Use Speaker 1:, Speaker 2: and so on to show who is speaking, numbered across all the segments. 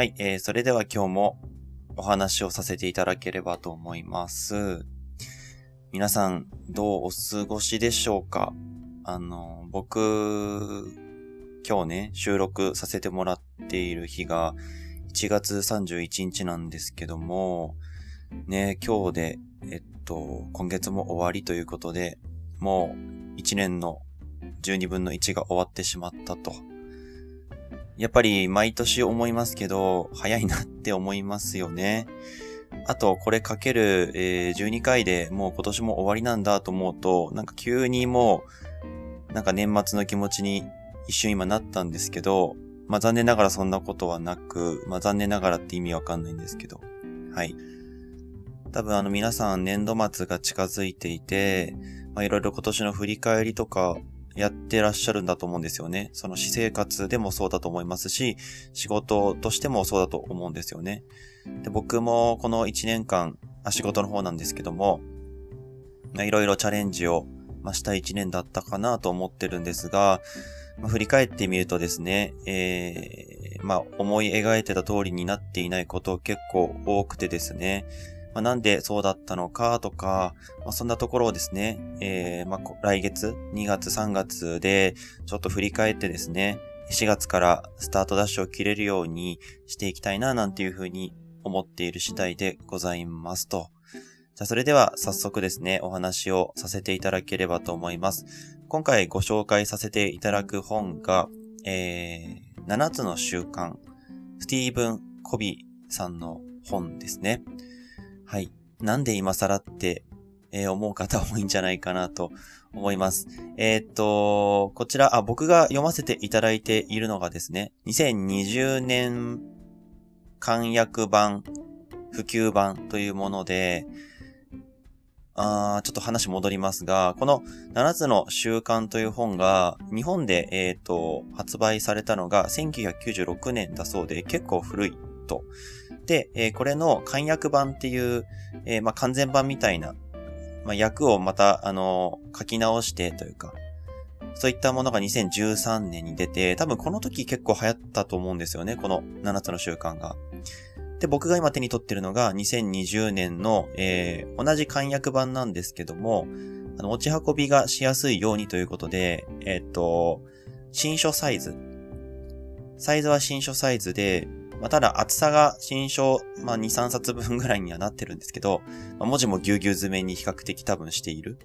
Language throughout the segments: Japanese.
Speaker 1: はい、えー、それでは今日もお話をさせていただければと思います。皆さん、どうお過ごしでしょうか？あの、僕、今日ね、収録させてもらっている日が1月31日なんですけども、ね、今日で、えっと、今月も終わりということで、もう1年の12分の1が終わってしまったと。やっぱり毎年思いますけど、早いなって思いますよね。あと、これかける、えー12回でもう今年も終わりなんだと思うと、なんか急にもう、なんか年末の気持ちに一瞬今なったんですけど、まあ残念ながらそんなことはなく、まあ残念ながらって意味わかんないんですけど、はい。多分あの皆さん年度末が近づいていて、まあいろいろ今年の振り返りとかやってらっしゃるんだと思うんですよね。その私生活でもそうだと思いますし、仕事としてもそうだと思うんですよね。で僕もこの1年間、あ仕事の方なんですけども、まあいろいろチャレンジを、まあ、した1年だったかなと思ってるんですが、まあ、振り返ってみるとですね、えー、まあ思い描いてた通りになっていないこと結構多くてですね、まあ、なんでそうだったのかとか、まあ、そんなところをですね、えー、まあ、来月、2月3月で、ちょっと振り返ってですね、4月からスタートダッシュを切れるようにしていきたいな、なんていうふうに思っている次第でございますと。じゃあ、それでは早速ですね、お話をさせていただければと思います。今回ご紹介させていただく本が、えー、7つの習慣、スティーブン・コビーさんの本ですね。はい。なんで今更って、えー思う方多いんじゃないかなと思います。えーっと、こちら、あ、僕が読ませていただいているのがですね、2020年簡約版、普及版というもので、あちょっと話戻りますが、この7つの習慣という本が日本で、えーと、発売されたのが1996年だそうで結構古いと。で、えーこれの簡約版っていう、えーまあ、完全版みたいな、まあ、訳をまた、あのー書き直してというか、そういったものが2013年に出て、多分この時結構流行ったと思うんですよね、この7つの習慣が。で、僕が今手に取ってるのが2020年の、えー同じ簡約版なんですけども、あの、持ち運びがしやすいようにということで、えーっと、新書サイズ。サイズは新書サイズで、まあ、ただ厚さが新書、まあ、2、3冊分ぐらいにはなってるんですけど、まあ、文字もぎゅうぎゅう詰めに比較的多分している。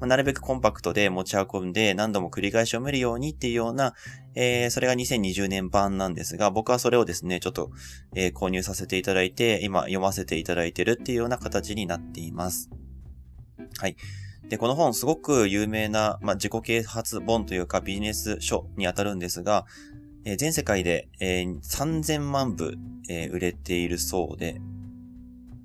Speaker 1: まあ、なるべくコンパクトで持ち運んで何度も繰り返し読めるようにっていうような、えー、それが2020年版なんですが、僕はそれをですね、ちょっと、えー購入させていただいて、今読ませていただいてるっていうような形になっています。はい。で、この本すごく有名な、まあ、自己啓発本というかビジネス書にあたるんですが、えー全世界で、えー3000万部、えー売れているそうで、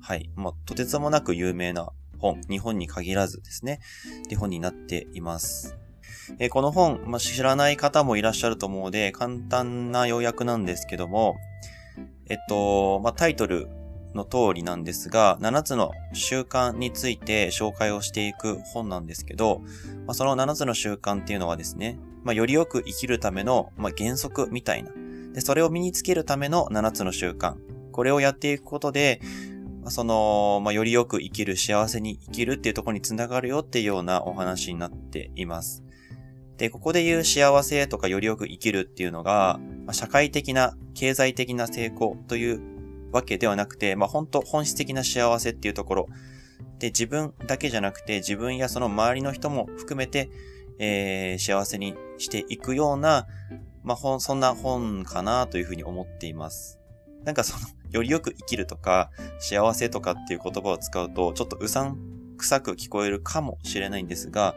Speaker 1: はい。まあ、とてつもなく有名な本、日本に限らずですね、って本になっています。えーこの本、まあ、知らない方もいらっしゃると思うので、簡単な要約なんですけども、えっと、まあ、タイトルの通りなんですが、7つの習慣について紹介をしていく本なんですけど、まあ、その7つの習慣っていうのはですね、まあ、よりよく生きるための、まあ、原則みたいな。で、それを身につけるための7つの習慣。これをやっていくことで、その、まあ、よりよく生きる、幸せに生きるっていうところにつながるよっていうようなお話になっています。で、ここで言う幸せとかよりよく生きるっていうのが、まあ、社会的な、経済的な成功というわけではなくて、まあ、本当本質的な幸せっていうところ。で、自分だけじゃなくて、自分やその周りの人も含めて、えー幸せにしていくような、まあ、本、そんな本かなというふうに思っています。なんかその、よりよく生きるとか、幸せとかっていう言葉を使うと、ちょっとうさんくさく聞こえるかもしれないんですが、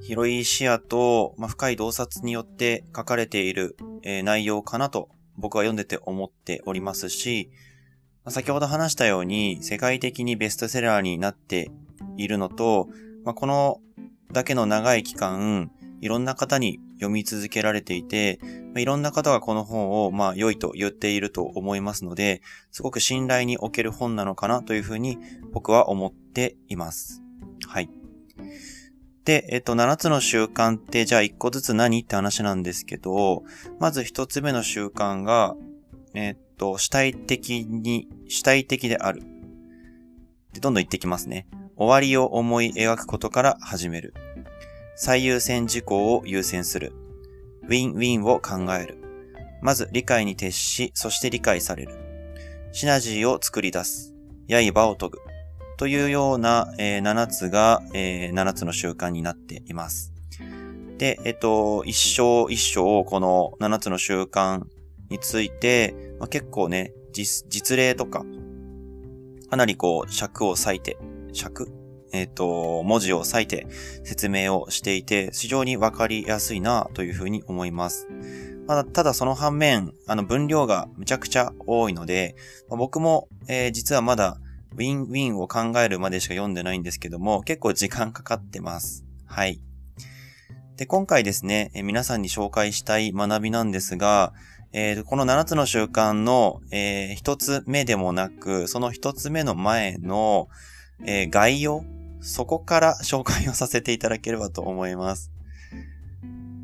Speaker 1: 広い視野と、まあ、深い洞察によって書かれている、えー内容かなと僕は読んでて思っておりますし、まあ先ほど話したように世界的にベストセラーになっているのと、まあ、このだけの長い期間、いろんな方に読み続けられていて、まいろんな方がこの本を、まあ、良いと言っていると思いますので、すごく信頼における本なのかなというふうに僕は思っています。はい。で、えっと、7つの習慣って、じゃあ1個ずつ何って話なんですけど、まず1つ目の習慣が、え、っと、主体的に、主体的である。で、どんどん言ってきますね。終わりを思い描くことから始める。最優先事項を優先する。ウィンウィンを考える。まず理解に徹し、そして理解される。シナジーを作り出す。刃を研ぐ。というような、えー、7つが、えー、7つの習慣になっています。で、えっと、一生一生この7つの習慣について、まあ、結構ね、実、実例とか、かなりこう、尺を割いて、尺えっ、と、文字を割いて説明をしていて、非常にわかりやすいなというふうに思います。まあ、ただその反面、あの分量がむちゃくちゃ多いので、まあ、僕も、えー、実はまだウィンウィンを考えるまでしか読んでないんですけども、結構時間かかってます。はい。で、今回ですね、えー、皆さんに紹介したい学びなんですが、えー、この7つの習慣の、えー、1つ目でもなく、その1つ目の前の、えー、概要、そこから紹介をさせていただければと思います。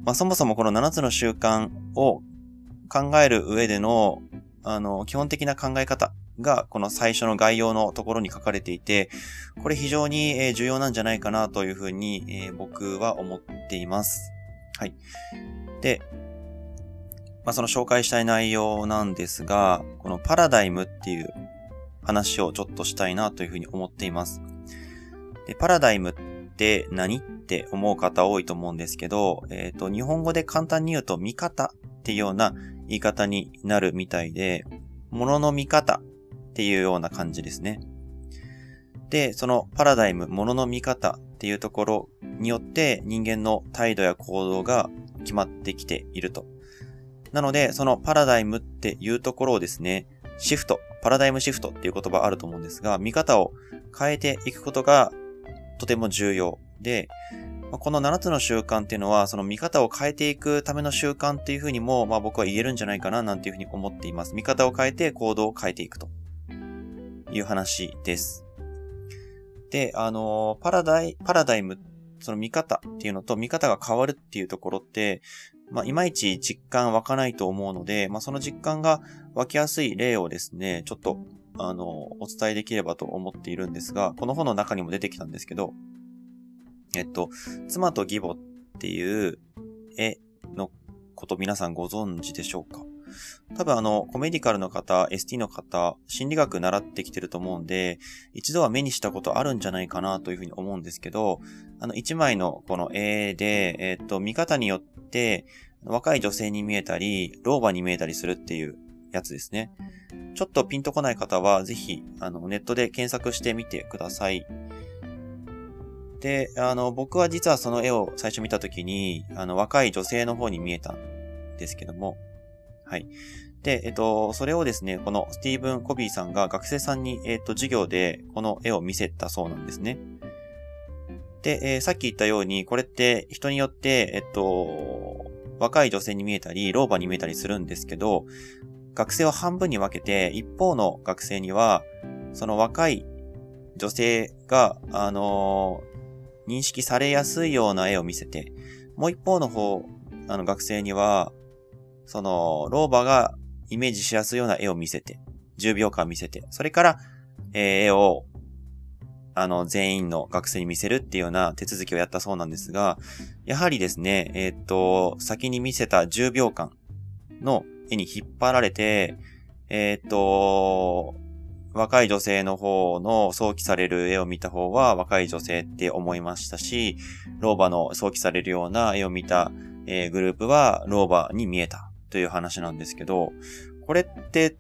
Speaker 1: まあ、そもそもこの7つの習慣を考える上での、あの、基本的な考え方が、この最初の概要のところに書かれていて、これ非常に重要なんじゃないかなというふうに、えー、僕は思っています。はい。で、まあ、その紹介したい内容なんですが、このパラダイムっていう話をちょっとしたいなというふうに思っています。で、パラダイムって何って思う方多いと思うんですけど、えっ、ー、と、日本語で簡単に言うと見方っていうような言い方になるみたいで、物のの見方っていうような感じですね。で、そのパラダイム、物の見方っていうところによって人間の態度や行動が決まってきていると。なので、そのパラダイムっていうところをですね、シフト、パラダイムシフトっていう言葉あると思うんですが、見方を変えていくことがとても重要で、この7つの習慣っていうのは、その見方を変えていくための習慣っていうふうにも、まあ僕は言えるんじゃないかななんていうふうに思っています。見方を変えて行動を変えていくという話です。で、あの、パラダイ、パラダイム、その見方っていうのと見方が変わるっていうところって、まあ、いまいち実感湧かないと思うので、まあ、その実感が湧きやすい例をですね、ちょっと、あの、お伝えできればと思っているんですが、この本の中にも出てきたんですけど、えっと、妻と義母っていう絵のこと皆さんご存知でしょうか？多分あの、コメディカルの方、ST の方、心理学習ってきてると思うんで、一度は目にしたことあるんじゃないかなというふうに思うんですけど、あの、一枚のこの絵で、えっ、と、見方によって、若い女性に見えたり、老婆に見えたりするっていうやつですね。ちょっとピンとこない方は、ぜひ、あの、ネットで検索してみてください。で、あの、僕は実はその絵を最初見たときに、あの、若い女性の方に見えたんですけども、はい。で、えっと、それをですね、このスティーブン・コビーさんが学生さんに、えっと、授業でこの絵を見せたそうなんですね。で、えー、さっき言ったように、これって人によって、えっと、若い女性に見えたり、老婆に見えたりするんですけど、学生を半分に分けて、一方の学生には、その若い女性が、あのー、認識されやすいような絵を見せて、もう一方の方、あの学生には、その、老婆がイメージしやすいような絵を見せて、10秒間見せて、それから、えー、絵をあの、全員の学生に見せるっていうような手続きをやったそうなんですが、やはりですね、えー、っと、先に見せた10秒間の絵に引っ張られて、えー、っと、若い女性の方の想起される絵を見た方は若い女性って思いましたし、老婆の想起されるような絵を見た、えー、グループは老婆に見えた。という話なんですけど、これって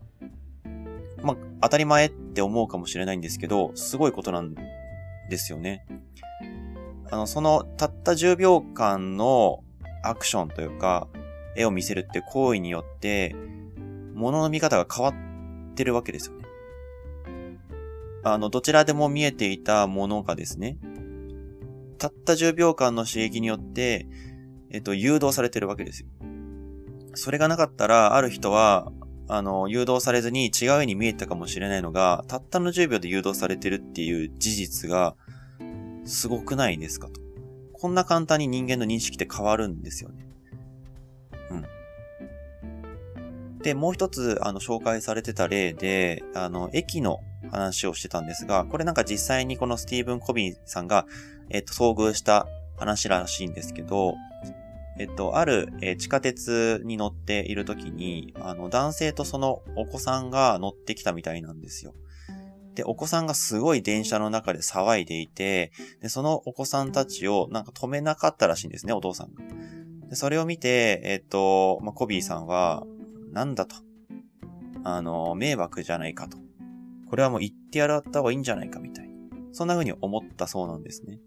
Speaker 1: まあ、当たり前って思うかもしれないんですけど、すごいことなんですよね。あの、その、たった10秒間のアクションというか、絵を見せるって行為によって、物の見方が変わってるわけですよね。あの、どちらでも見えていたものがですね、たった10秒間の刺激によって、えっと、誘導されてるわけですよ。それがなかったら、ある人は、あの、誘導されずに違う絵に見えたかもしれないのが、たったの10秒で誘導されてるっていう事実が、すごくないですかと。こんな簡単に人間の認識って変わるんですよね。うん。で、もう一つ、あの、紹介されてた例で、あの、駅の話をしてたんですが、これなんか実際にこのスティーブン・コビンさんが、えっと、遭遇した話らしいんですけど、えっと、ある、えー、地下鉄に乗っている時に、あの、男性とそのお子さんが乗ってきたみたいなんですよ。で、お子さんがすごい電車の中で騒いでいて、で、そのお子さんたちをなんか止めなかったらしいんですね、お父さんが。で、それを見て、えっと、まあ、コビーさんは、なんだと。あの、迷惑じゃないかと。これはもう言ってやらった方がいいんじゃないかみたい。そんな風に思ったそうなんですね。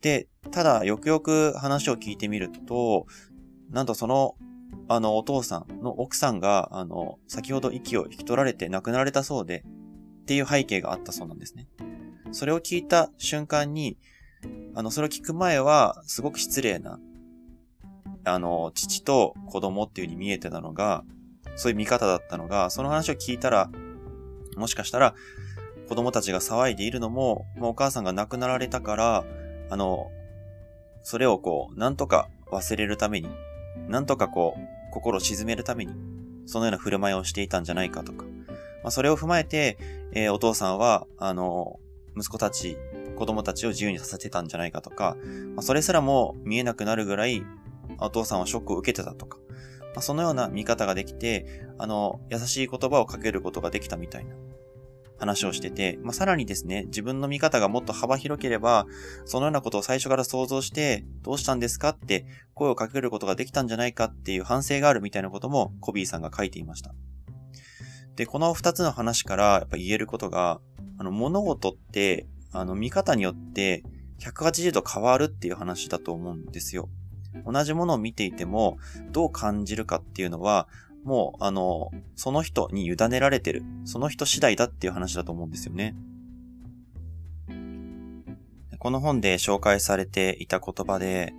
Speaker 1: で、ただ、よくよく話を聞いてみると、なんとその、あの、お父さんの奥さんが、あの、先ほど息を引き取られて亡くなられたそうで、っていう背景があったそうなんですね。それを聞いた瞬間に、あの、それを聞く前は、すごく失礼な、あの、父と子供っていう風に見えてたのが、そういう見方だったのが、その話を聞いたら、もしかしたら、子供たちが騒いでいるのも、もうお母さんが亡くなられたから、あの、それをこう、なんとか忘れるために、なんとかこう、心を沈めるために、そのような振る舞いをしていたんじゃないかとか、まあ、それを踏まえて、えー、お父さんは、あの、息子たち、子供たちを自由にさせてたんじゃないかとか、まあ、それすらも見えなくなるぐらい、お父さんはショックを受けてたとか、まあ、そのような見方ができて、あの、優しい言葉をかけることができたみたいな。話をしてて、まあ、さらにですね、自分の見方がもっと幅広ければ、そのようなことを最初から想像して、どうしたんですかって声をかけることができたんじゃないかっていう反省があるみたいなこともコビーさんが書いていました。で、この二つの話からやっぱ言えることが、あの、物事って、あの、見方によって180度変わるっていう話だと思うんですよ。同じものを見ていても、どう感じるかっていうのは、もう、あの、その人に委ねられてる。その人次第だっていう話だと思うんですよね。この本で紹介されていた言葉で、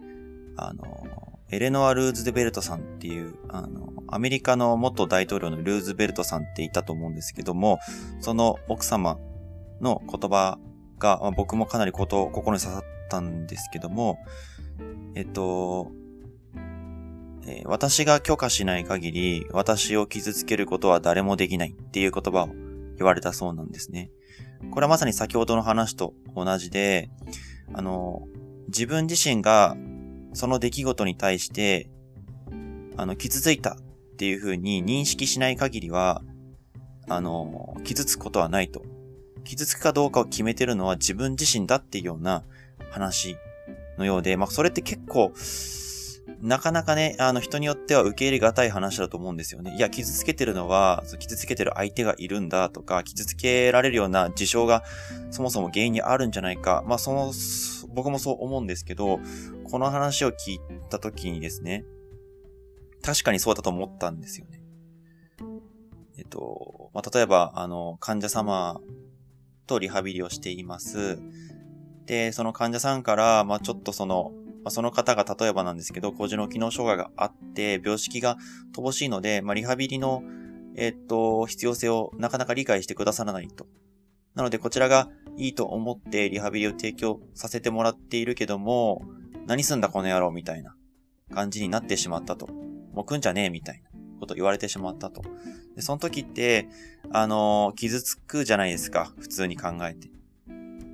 Speaker 1: あの、エレノア・ルーズベルトさんっていう、あの、アメリカの元大統領のルーズベルトさんっていたと思うんですけども、その奥様の言葉が、まあ、僕もかなりこと、心に刺さったんですけども、えっと、えー、私が許可しない限り、私を傷つけることは誰もできないっていう言葉を言われたそうなんですね。これはまさに先ほどの話と同じで、あの、自分自身がその出来事に対して、あの、傷ついたっていう風に認識しない限りは、あの、傷つくことはないと。傷つくかどうかを決めてるのは自分自身だっていうような話のようで、まあ、それって結構、なかなかね、あの人によっては受け入れがたい話だと思うんですよね。いや、傷つけてるのは、傷つけてる相手がいるんだとか、傷つけられるような事象がそもそも原因にあるんじゃないか。まあ、その、僕もそう思うんですけど、この話を聞いたときにですね、確かにそうだと思ったんですよね。えっと、まあ、例えば、あの、患者様とリハビリをしています。で、その患者さんから、まあ、ちょっとその、まあ、その方が例えばなんですけど、高次の機能障害があって、病識が乏しいので、まあ、リハビリの、えっと、必要性をなかなか理解してくださらないと。なので、こちらがいいと思ってリハビリを提供させてもらっているけども、何すんだこの野郎みたいな感じになってしまったと。もう来んじゃねえみたいなこと言われてしまったと。で、その時って、あの、傷つくじゃないですか。普通に考えて。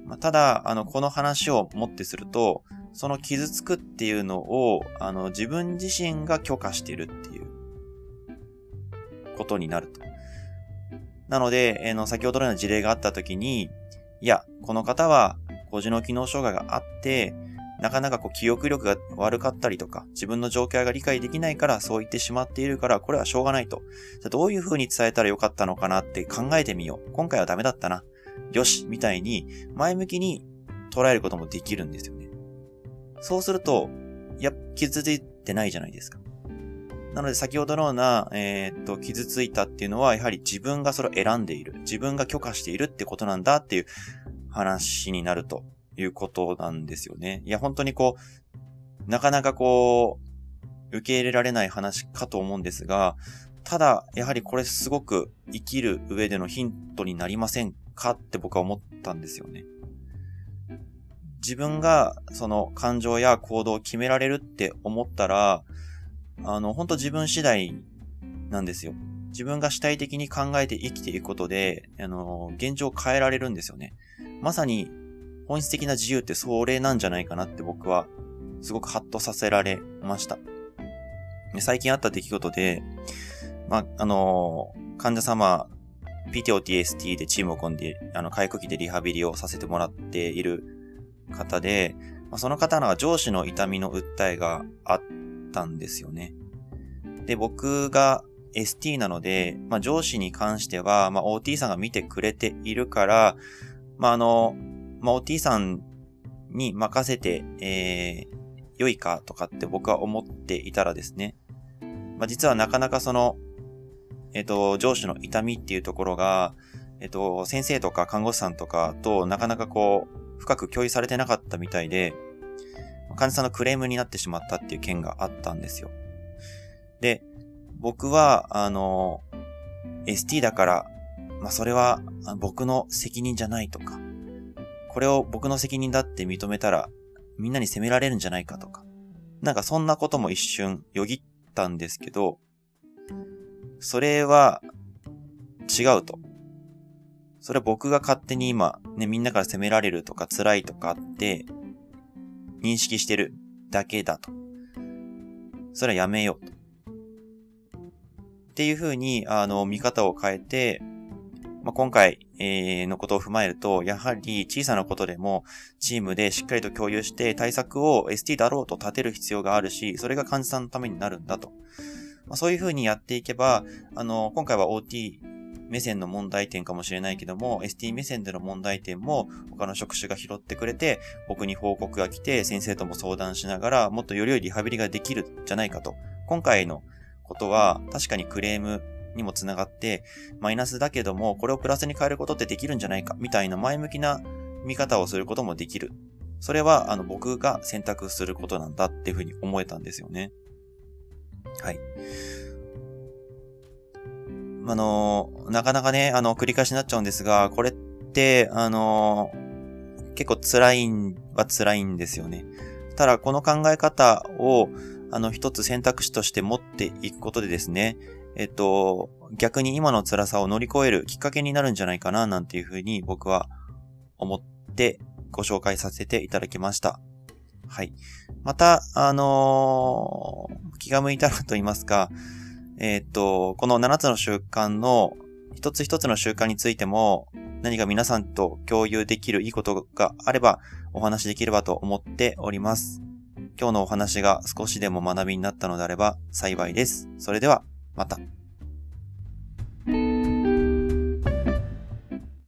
Speaker 1: まあ、ただ、あの、この話をもってすると、その傷つくっていうのを、あの、自分自身が許可してるっていうことになると。なので、えー、の、先ほどのような事例があった時に、いや、この方は、高次脳機能障害があって、なかなかこう記憶力が悪かったりとか、自分の状況が理解できないからそう言ってしまっているから、これはしょうがないと。じゃどういう風に伝えたらよかったのかなって考えてみよう。今回はダメだったな。よし、みたいに、前向きに捉えることもできるんですよね。そうすると、や、傷ついてないじゃないですか。なので先ほどのような、えー、っと、傷ついたっていうのは、やはり自分がそれを選んでいる。自分が許可しているってことなんだっていう話になるということなんですよね。いや、本当にこう、なかなかこう、受け入れられない話かと思うんですが、ただ、やはりこれすごく生きる上でのヒントになりませんかって僕は思ったんですよね。自分がその感情や行動を決められるって思ったら、あの、本当自分次第なんですよ。自分が主体的に考えて生きていくことで、あの、現状を変えられるんですよね。まさに本質的な自由ってそれなんじゃないかなって僕はすごくハッとさせられました。最近あった出来事で、まあ、あの、患者様、PTOTST でチームを組んで、あの、回復期でリハビリをさせてもらっている方で、その方の上司の痛みの訴えがあったんですよね。で、僕が ST なので、まあ、上司に関しては、まあ、OT さんが見てくれているから、まあ、あの、まあ、OT さんに任せて、えー、良いかとかって僕は思っていたらですね、まあ、実はなかなかその、えっ、ー、と、上司の痛みっていうところが、えっ、ー、と、先生とか看護師さんとかとなかなかこう、深く共有されてなかったみたいで、患者さんのクレームになってしまったっていう件があったんですよ。で、僕は、あの、ST だから、まあ、それは僕の責任じゃないとか、これを僕の責任だって認めたら、みんなに責められるんじゃないかとか、なんかそんなことも一瞬よぎったんですけど、それは違うと。それは僕が勝手に今、ね、みんなから責められるとか辛いとかって認識してるだけだと。それはやめようと。っていうふうに、あの、見方を変えて、まあ、今回、えー、のことを踏まえると、やはり小さなことでもチームでしっかりと共有して対策を ST だろうと立てる必要があるし、それが患者さんのためになるんだと。まあ、そういうふうにやっていけば、あの、今回は OT 目線の問題点かもしれないけども、ST 目線での問題点も他の職種が拾ってくれて、僕に報告が来て、先生とも相談しながら、もっとより良いリハビリができるんじゃないかと。今回のことは、確かにクレームにもつながって、マイナスだけども、これをプラスに変えることってできるんじゃないか、みたいな前向きな見方をすることもできる。それは、あの、僕が選択することなんだっていうふうに思えたんですよね。はい。あの、なかなかね、あの、繰り返しになっちゃうんですが、これって、あの、結構辛いんは辛いんですよね。ただ、この考え方を、あの、一つ選択肢として持っていくことでですね、えっと、逆に今の辛さを乗り越えるきっかけになるんじゃないかな、なんていうふうに僕は思ってご紹介させていただきました。はい。また、あのー、気が向いたらと言いますか、えっと、この7つの習慣の一つ一つの習慣についても何か皆さんと共有できるいいことがあればお話しできればと思っております。今日のお話が少しでも学びになったのであれば幸いです。それでは。また。